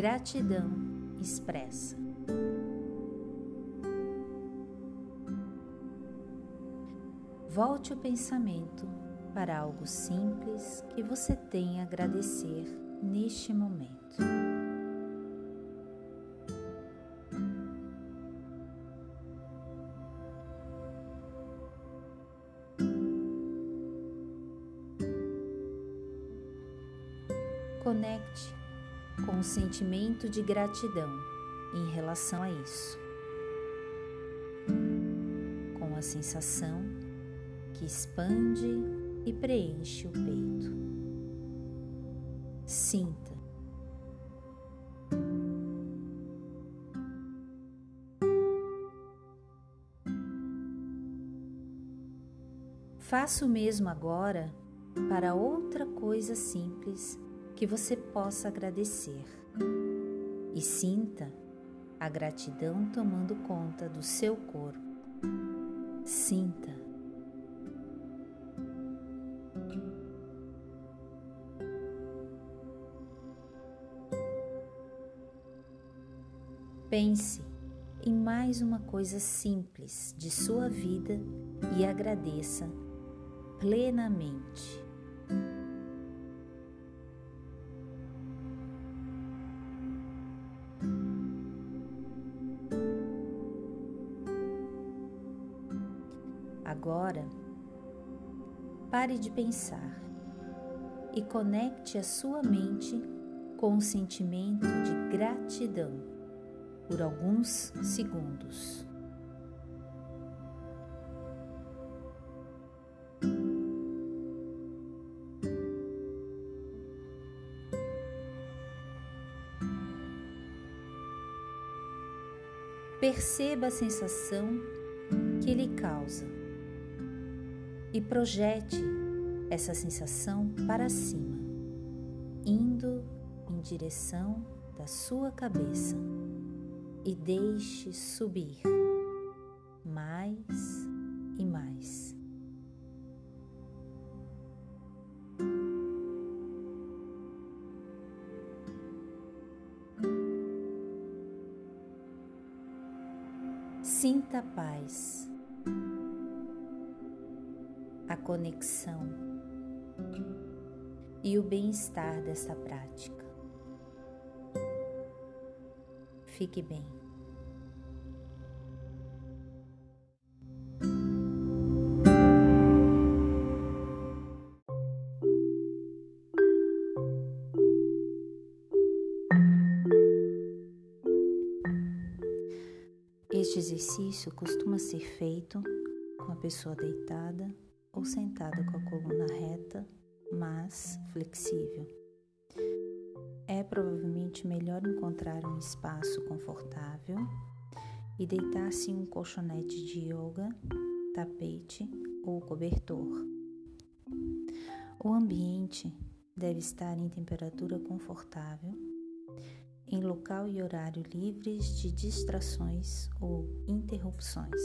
Gratidão expressa. Volte o pensamento para algo simples que você tem a agradecer neste momento. Conecte com o sentimento de gratidão em relação a isso, com a sensação que expande e preenche o peito. Sinta. Faça o mesmo agora para outra coisa simples que você possa agradecer e sinta a gratidão tomando conta do seu corpo. Sinta. Pense em mais uma coisa simples de sua vida e agradeça plenamente. Agora, pare de pensar e conecte a sua mente com o sentimento de gratidão por alguns segundos. Perceba a sensação que lhe causa e projete essa sensação para cima, indo em direção da sua cabeça. E deixe subir dessa prática. Fique bem. Este exercício costuma ser feito com a pessoa deitada ou sentada com a coluna reta, mas flexível. É provavelmente melhor encontrar um espaço confortável e deitar-se em um colchonete de yoga, tapete ou cobertor. O ambiente deve estar em temperatura confortável, em local e horário livres de distrações ou interrupções.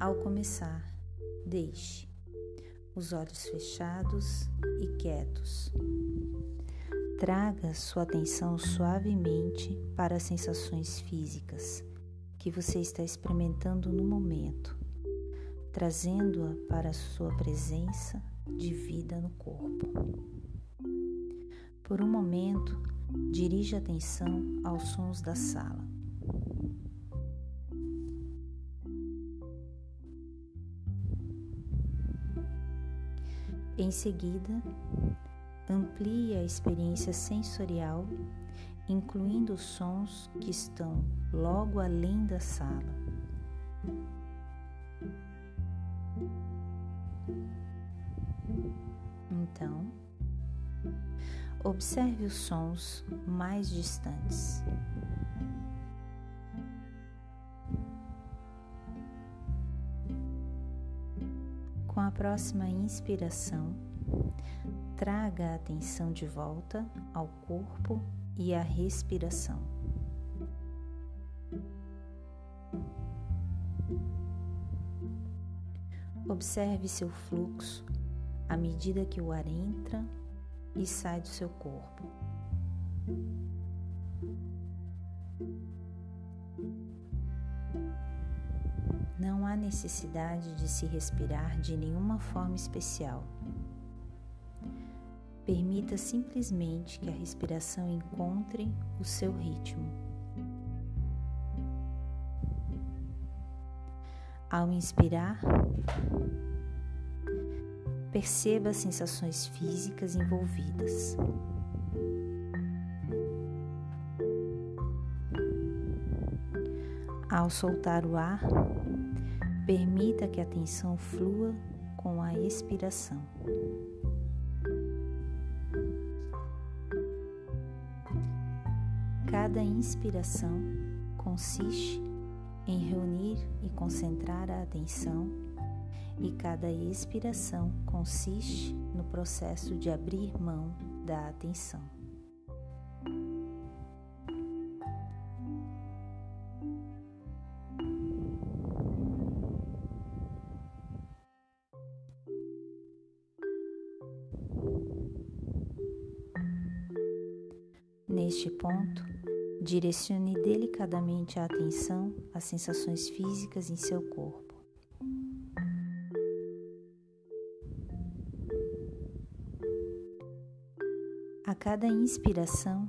Ao começar, Deixe os olhos fechados e quietos. Traga sua atenção suavemente para as sensações físicas que você está experimentando no momento, trazendo-a para a sua presença de vida no corpo. Por um momento, dirija a atenção aos sons da sala. Em seguida, amplie a experiência sensorial, incluindo os sons que estão logo além da sala. Então, observe os sons mais distantes. Com a próxima inspiração, traga a atenção de volta ao corpo e à respiração. Observe seu fluxo à medida que o ar entra e sai do seu corpo. Não há necessidade de se respirar de nenhuma forma especial. Permita simplesmente que a respiração encontre o seu ritmo. Ao inspirar, perceba as sensações físicas envolvidas. Ao soltar o ar, Permita que a atenção flua com a expiração. Cada inspiração consiste em reunir e concentrar a atenção, e cada expiração consiste no processo de abrir mão da atenção. Neste ponto, direcione delicadamente a atenção às sensações físicas em seu corpo. A cada inspiração,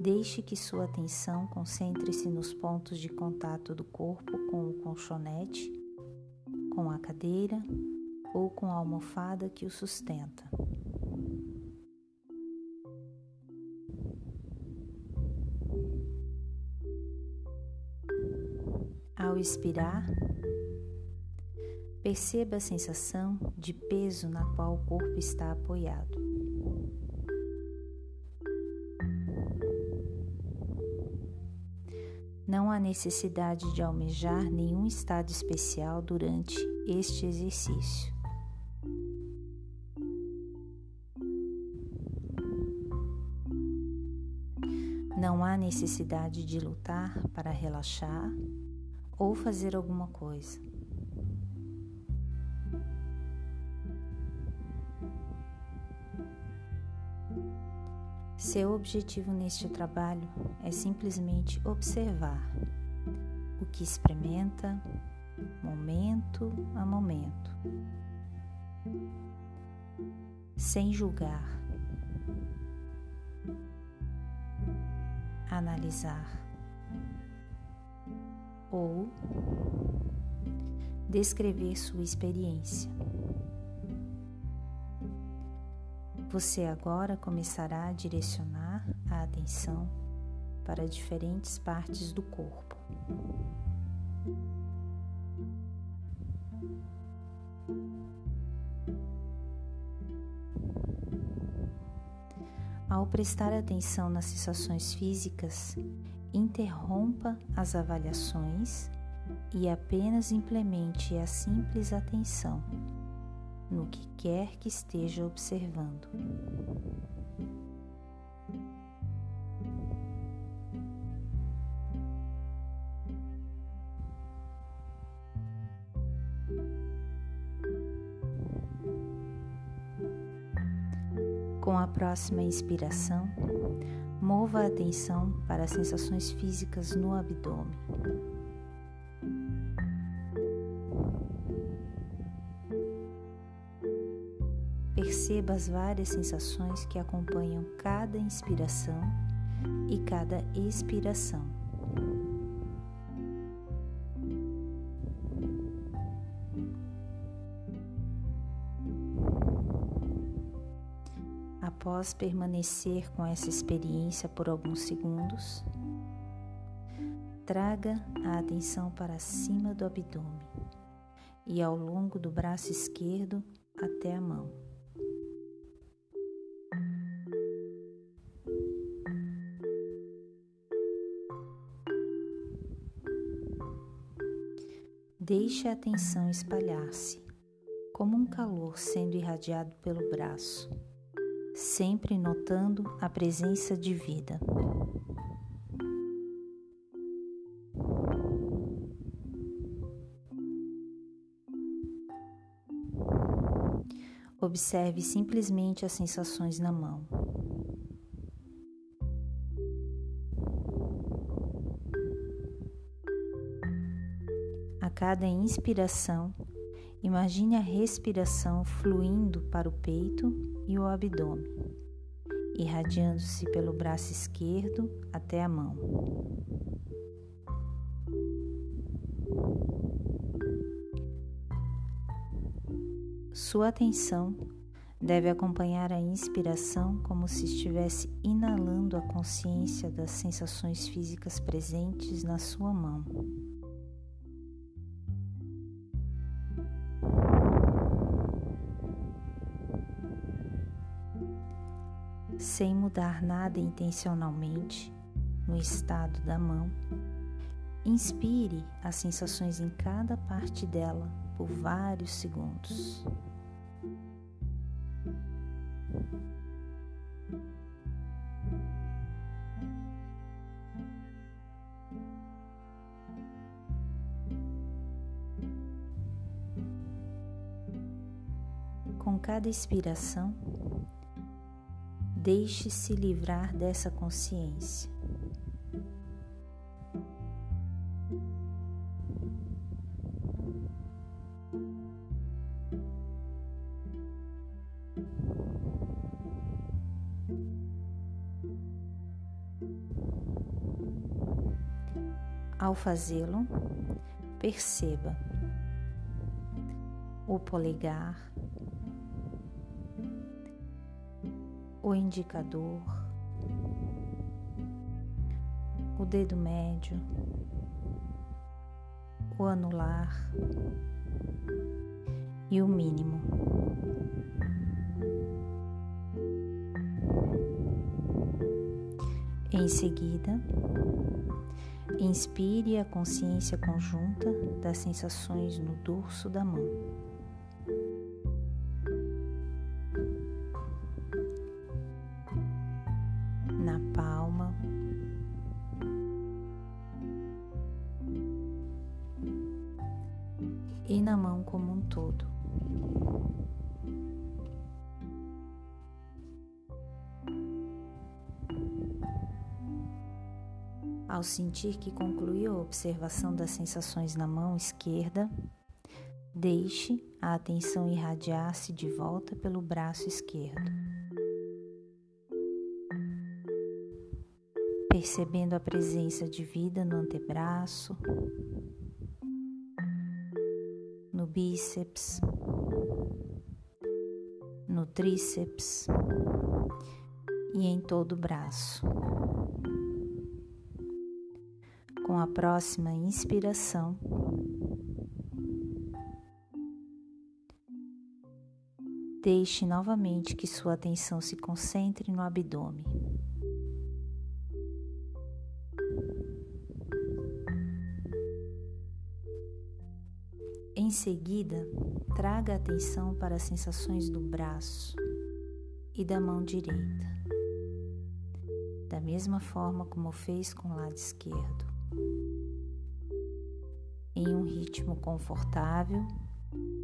deixe que sua atenção concentre-se nos pontos de contato do corpo com o colchonete, com a cadeira ou com a almofada que o sustenta. Ao expirar, perceba a sensação de peso na qual o corpo está apoiado. Não há necessidade de almejar nenhum estado especial durante este exercício. Não há necessidade de lutar para relaxar ou fazer alguma coisa. Seu objetivo neste trabalho é simplesmente observar o que experimenta momento a momento, sem julgar, analisar ou descrever sua experiência. Você agora começará a direcionar a atenção para diferentes partes do corpo. Ao prestar atenção nas sensações físicas, interrompa as avaliações e apenas implemente a simples atenção no que quer que esteja observando. Com a próxima inspiração, Mova a atenção para as sensações físicas no abdômen. Perceba as várias sensações que acompanham cada inspiração e cada expiração. Após permanecer com essa experiência por alguns segundos, traga a atenção para cima do abdômen e ao longo do braço esquerdo até a mão. Deixe a atenção espalhar-se, como um calor sendo irradiado pelo braço sempre notando a presença de vida. Observe simplesmente as sensações na mão. A cada inspiração, imagine a respiração fluindo para o peito e o abdômen, irradiando-se pelo braço esquerdo até a mão. Sua atenção deve acompanhar a inspiração como se estivesse inalando a consciência das sensações físicas presentes na sua mão. Mudar nada intencionalmente no estado da mão, inspire as sensações em cada parte dela por vários segundos. Com cada expiração, deixe-se livrar dessa consciência. Ao fazê-lo, perceba o polegar, o indicador, o dedo médio, o anular e o mínimo. Em seguida, inspire a consciência conjunta das sensações no dorso da mão. Ao sentir que concluiu a observação das sensações na mão esquerda, deixe a atenção irradiar-se de volta pelo braço esquerdo. Percebendo a presença de vida no antebraço, no bíceps, no tríceps e em todo o braço. Com a próxima inspiração. Deixe novamente que sua atenção se concentre no abdômen. Em seguida, traga atenção para as sensações do braço e da mão direita, da mesma forma como fez com o lado esquerdo em um ritmo confortável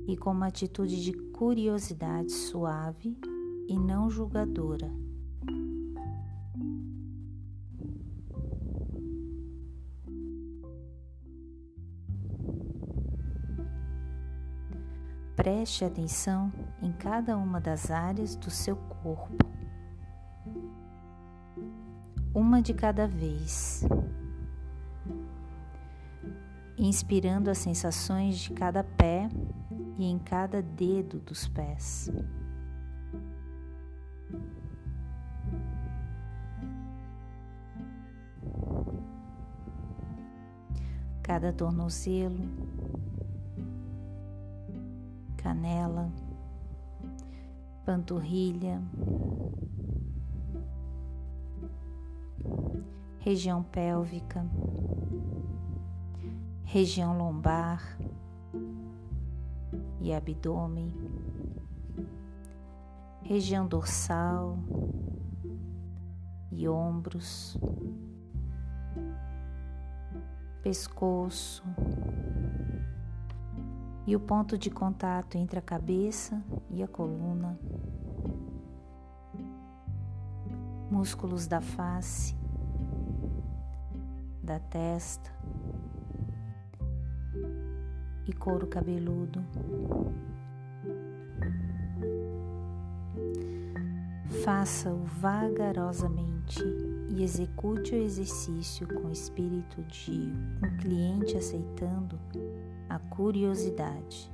e com uma atitude de curiosidade suave e não julgadora. Preste atenção em cada uma das áreas do seu corpo, uma de cada vez inspirando as sensações de cada pé e em cada dedo dos pés. Cada tornozelo, canela, panturrilha, região pélvica região lombar e abdômen, região dorsal e ombros, pescoço e o ponto de contato entre a cabeça e a coluna, músculos da face, da testa e couro cabeludo. Faça-o vagarosamente e execute o exercício com o espírito de um cliente aceitando a curiosidade.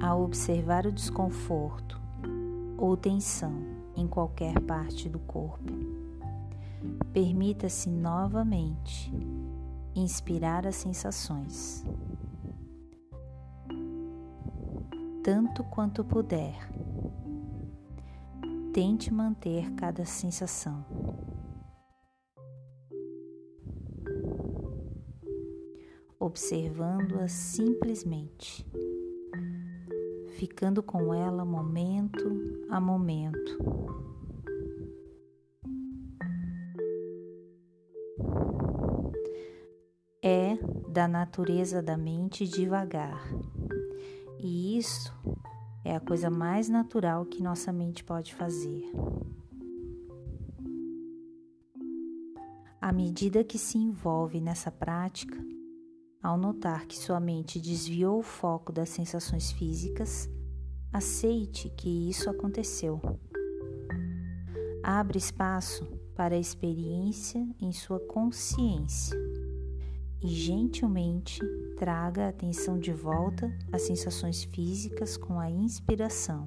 Ao observar o desconforto ou tensão em qualquer parte do corpo, permita-se novamente inspirar as sensações. Tanto quanto puder, tente manter cada sensação. Observando-a simplesmente ficando com ela momento a momento. É da natureza da mente devagar, e isso é a coisa mais natural que nossa mente pode fazer. À medida que se envolve nessa prática, ao notar que sua mente desviou o foco das sensações físicas, aceite que isso aconteceu. Abra espaço para a experiência em sua consciência e gentilmente traga a atenção de volta às sensações físicas com a inspiração.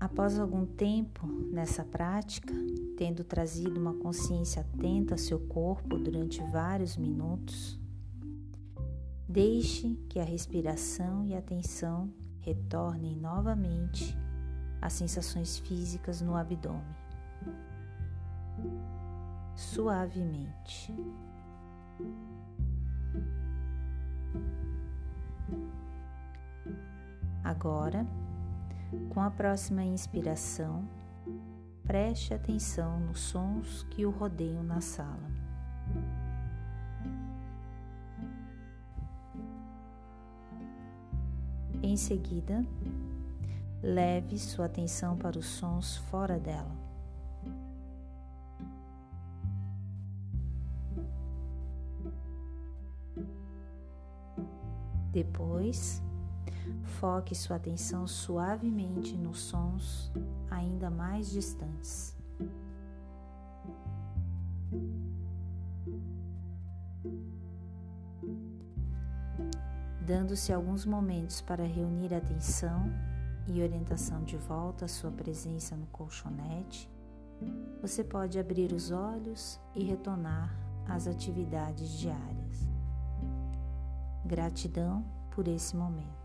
Após algum tempo nessa prática, tendo trazido uma consciência atenta ao seu corpo durante vários minutos, deixe que a respiração e a atenção retornem novamente às sensações físicas no abdômen. Suavemente. Agora, com a próxima inspiração, preste atenção nos sons que o rodeiam na sala. Em seguida, leve sua atenção para os sons fora dela. Depois, Foque sua atenção suavemente nos sons ainda mais distantes. Dando-se alguns momentos para reunir atenção e orientação de volta à sua presença no colchonete, você pode abrir os olhos e retornar às atividades diárias. Gratidão por esse momento.